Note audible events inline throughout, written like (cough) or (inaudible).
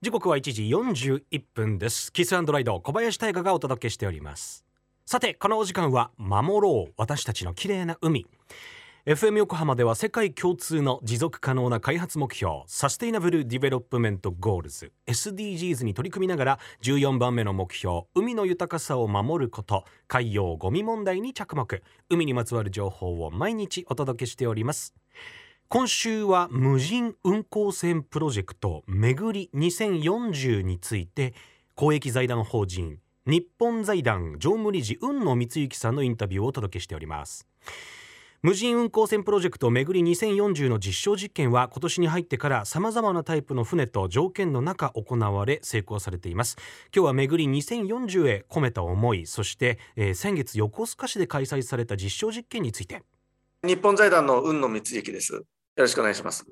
時刻は1時41分です。キスライド小林大賀がお届けしております。さてこのお時間は守ろう。私たちの綺麗な海。FM 横浜では世界共通の持続可能な開発目標 Sustainable Development Goals。SDGs に取り組みながら14番目の目標海の豊かさを守ること海洋ゴミ問題に着目。海にまつわる情報を毎日お届けしております。今週は無人運航船プロジェクト巡り2040について公益財団法人日本財団常務理事雲野光之さんのインタビューをお届けしております。無人運航船プロジェクトめぐり2040の実証実験は今年に入ってからさまざまなタイプの船と条件の中行われ成功されています。今日はめぐり2040へ込めた思いそして、えー、先月横須賀市で開催された実証実験について。日本財団の雲野光之です。よろしくお願いします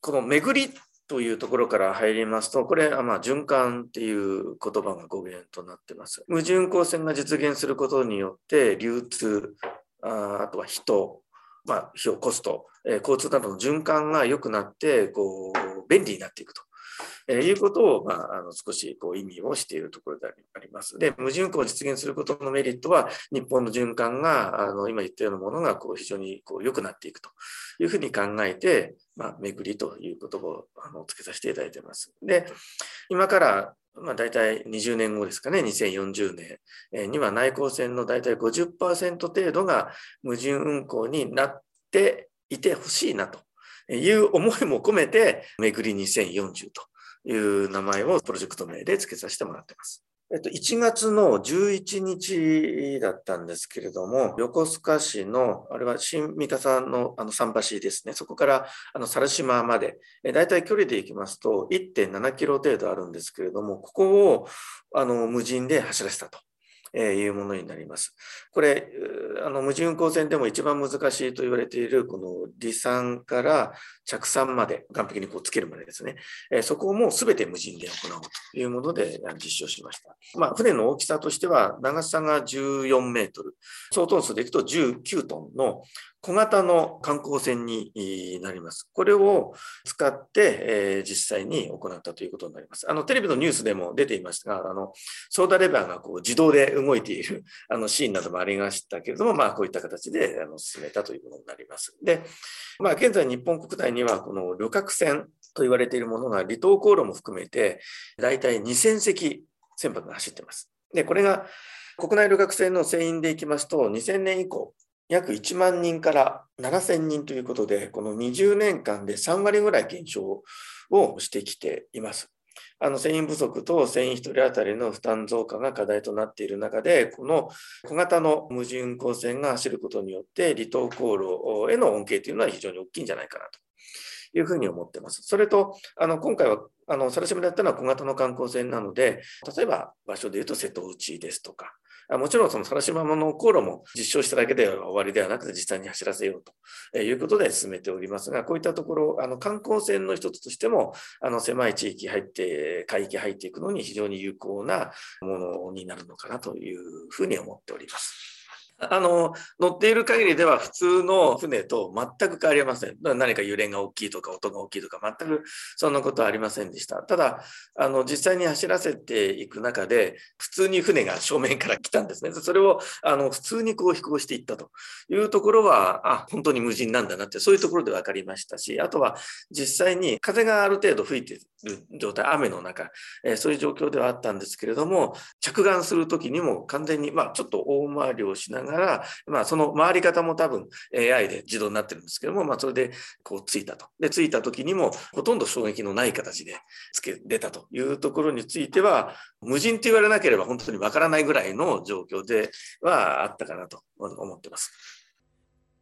この巡りというところから入りますと、これはまあ循環っていう言葉が語源となってます。無人運航船が実現することによって、流通、ああとは人、まあ、費用、コスト、えー、交通などの循環が良くなって、こう、便利になっていくと。えー、いうことを、まあ、あの少しこう意味をしているところであります。で、無人運を実現することのメリットは、日本の循環が、あの今言ったようなものがこう非常にこう良くなっていくというふうに考えて、まあ、巡りという言葉をあの付けさせていただいています。で、今からまあ、大体20年後ですかね、2040年には内航船の大体50%程度が無人運航になっていてほしいなという思いも込めて、めぐり2040という名前をプロジェクト名で付けさせてもらっています。えっと、1月の11日だったんですけれども、横須賀市の、あれは新三笠のあの桟橋ですね、そこからあの猿島まで、だいたい距離で行きますと1.7キロ程度あるんですけれども、ここをあの無人で走らせたと。えいうものになります。これ、あの無人運航船でも一番難しいと言われている、この離散から着散まで、岸壁にこうつけるまでですね、えそこをもうすべて無人で行うというもので実証しました。まあ、船の大きさとしては、長さが14メートル、総トン数でいくと19トンの小型の観光船になります。これを使って、えー、実際に行ったということになります。あのテレビのニュースでも出ていましたが、あのソーダレバーがこう自動で動いている (laughs) あのシーンなどもありましたけれども、まあ、こういった形であの進めたということになります。で、まあ、現在日本国内ににはこの旅客船と言われているものが離島航路も含めて、だいたい2000隻船舶が走ってます。で、これが国内旅客船の船員でいきますと、2000年以降、約1万人から7000人ということで、この20年間で3割ぐらい減少をしてきています。あの船員不足と船員1人当たりの負担増加が課題となっている中で、この小型の無人運航船が走ることによって、離島航路への恩恵というのは非常に大きいんじゃないかなというふうに思ってます。それと、あの今回はあの猿島でやったのは小型の観光船なので、例えば場所でいうと瀬戸内ですとか、もちろんその猿島の航路も実証しただけでは終わりではなくて実際に走らせようということで進めておりますが、こういったところ、あの観光船の一つとしても、あの狭い地域入って、海域入っていくのに非常に有効なものになるのかなというふうに思っております。あの、乗っている限りでは普通の船と全く変わりません。何か揺れが大きいとか音が大きいとか全くそんなことはありませんでした。ただ、あの、実際に走らせていく中で、普通に船が正面から来たんですね。それを、あの、普通にこう飛行していったというところは、あ、本当に無人なんだなって、そういうところで分かりましたし、あとは実際に風がある程度吹いてる状態、雨の中、えー、そういう状況ではあったんですけれども、着岸するときにも完全に、まあ、ちょっと大回りをしながら、まあ、その回り方も多分 AI で自動になってるんですけども、まあ、それでこうついたと。で、ついた時にもほとんど衝撃のない形でつけ、出たというところについては、無人と言われなければ本当にわからないぐらいの状況ではあったかなと思ってます。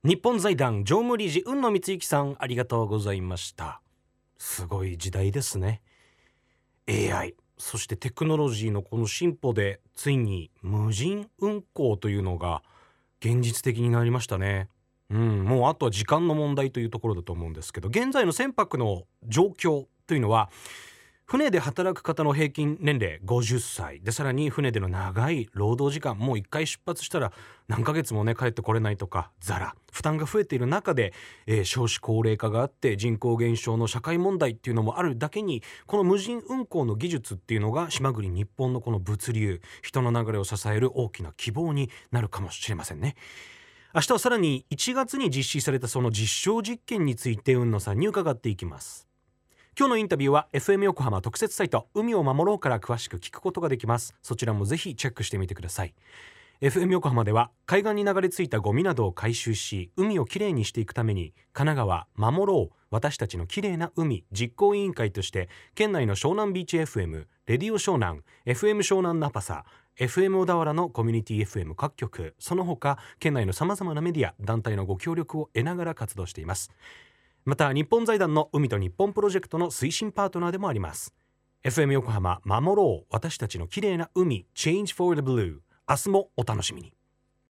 日本財団常務理事雲野光之さんありがとうございましたすごい時代ですね AI そしてテクノロジーのこの進歩でついに無人運行というのが現実的になりましたね。うん、もうあとは時間の問題というところだと思うんですけど現在の船舶の状況というのは船で働く方の平均年齢50歳でさらに船での長い労働時間もう一回出発したら何ヶ月もね帰ってこれないとかザラ。負担が増えている中で、えー、少子高齢化があって人口減少の社会問題っていうのもあるだけにこの無人運航の技術っていうのが島国日本のこの物流人の流れを支える大きな希望になるかもしれませんね。明日はさらに1月に実施されたその実証実験について雲野さんに伺っていきます。今日のインタビューは FM 横浜特設サイト海を守ろうから詳しく聞くことができます。そちらもぜひチェックしてみてください。FM 横浜では海岸に流れ着いたゴミなどを回収し海をきれいにしていくために神奈川守ろう私たちのきれいな海実行委員会として県内の湘南ビーチ FM レディオ湘南 FM 湘南ナパサ FM 小田原のコミュニティ FM 各局その他県内のさまざまなメディア団体のご協力を得ながら活動しています。また日本財団の海と日本プロジェクトの推進パートナーでもあります。FM 横浜守ろう。私たちの綺麗な海。Change for the Blue 明日もお楽しみに。